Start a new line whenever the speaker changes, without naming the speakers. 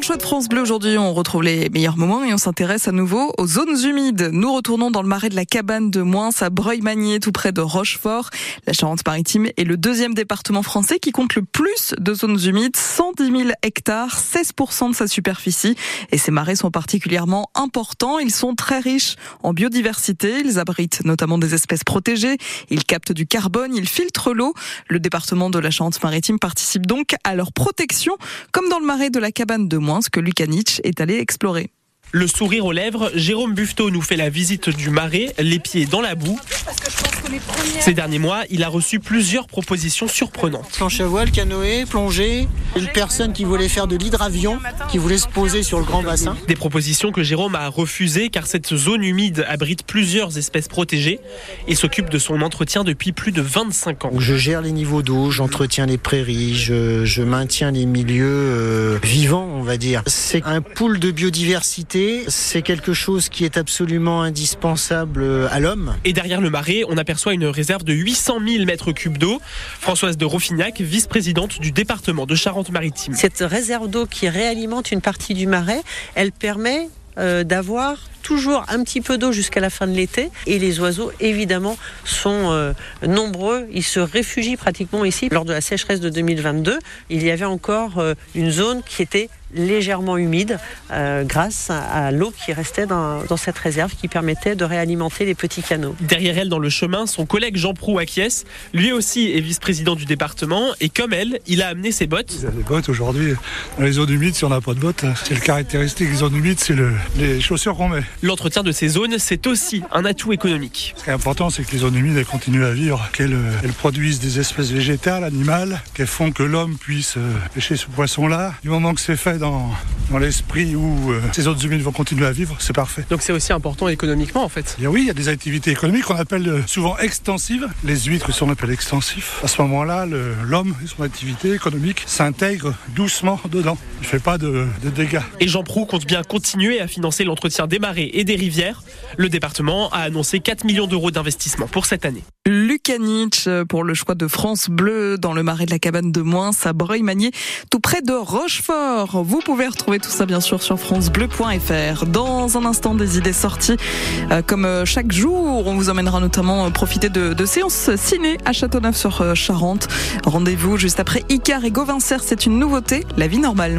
le choix de France Bleu aujourd'hui, on retrouve les meilleurs moments et on s'intéresse à nouveau aux zones humides. Nous retournons dans le marais de la cabane de Moins à Breuil-Magnier, tout près de Rochefort. La Charente-Maritime est le deuxième département français qui compte le plus de zones humides, 110 000 hectares, 16% de sa superficie. Et ces marais sont particulièrement importants. Ils sont très riches en biodiversité. Ils abritent notamment des espèces protégées. Ils captent du carbone, ils filtrent l'eau. Le département de la Charente-Maritime participe donc à leur protection, comme dans le marais de la cabane de Moins que Lukanich est allé explorer.
Le sourire aux lèvres, Jérôme Buffetot nous fait la visite du marais, les pieds dans la boue. Ces derniers mois, il a reçu plusieurs propositions surprenantes.
Planche à voile, canoë, plongée, une personne qui voulait faire de l'hydravion, qui voulait se poser sur le grand bassin.
Des propositions que Jérôme a refusées car cette zone humide abrite plusieurs espèces protégées et s'occupe de son entretien depuis plus de 25 ans.
Je gère les niveaux d'eau, j'entretiens les prairies, je, maintiens les milieux euh, vivants, on va dire. C'est un pool de biodiversité, c'est quelque chose qui est absolument indispensable euh, à l'homme.
Et derrière le marais, on aperçoit une réserve de 800 000 mètres cubes d'eau. Françoise de Rofignac, vice-présidente du département de Charente-Maritime.
Cette réserve d'eau qui réalimente une partie du marais, elle permet euh, d'avoir toujours un petit peu d'eau jusqu'à la fin de l'été. Et les oiseaux, évidemment, sont euh, nombreux. Ils se réfugient pratiquement ici. Lors de la sécheresse de 2022, il y avait encore euh, une zone qui était légèrement humide euh, grâce à l'eau qui restait dans, cette réserve qui permettait de réalimenter les petits canaux.
Derrière elle, dans le chemin, son collègue Jean Prou acquiesce. Lui aussi est vice-président du département et comme elle, il a amené ses bottes.
Il a des bottes aujourd'hui. Dans les zones humides, si on n'a pas de bottes, c'est le caractéristique des zones humides, c'est le, les chaussures qu'on met.
L'entretien de ces zones, c'est aussi un atout économique.
Ce qui est important, c'est que les zones humides elles continuent à vivre, qu'elles produisent des espèces végétales, animales, qu'elles font que l'homme puisse euh, pêcher ce poisson-là. Du moment que c'est fait dans, dans l'esprit où euh, ces zones humides vont continuer à vivre, c'est parfait.
Donc c'est aussi important économiquement en fait
Et Oui, il y a des activités économiques qu'on appelle euh, souvent extensives. Les huîtres sont appelées extensifs. À ce moment-là, l'homme et son activité économique s'intègrent doucement dedans. Il ne fait pas de, de dégâts.
Et Jean Prou compte bien continuer à financer l'entretien des et des rivières. Le département a annoncé 4 millions d'euros d'investissement pour cette année.
Lucanich pour le choix de France Bleu dans le marais de la cabane de Moins à Breuil-Magnier, tout près de Rochefort. Vous pouvez retrouver tout ça bien sûr sur francebleu.fr. Dans un instant, des idées sorties. Euh, comme euh, chaque jour, on vous emmènera notamment euh, profiter de, de séances ciné à Châteauneuf sur Charente. Rendez-vous juste après Icar et Gauvincer, c'est une nouveauté, la vie normale.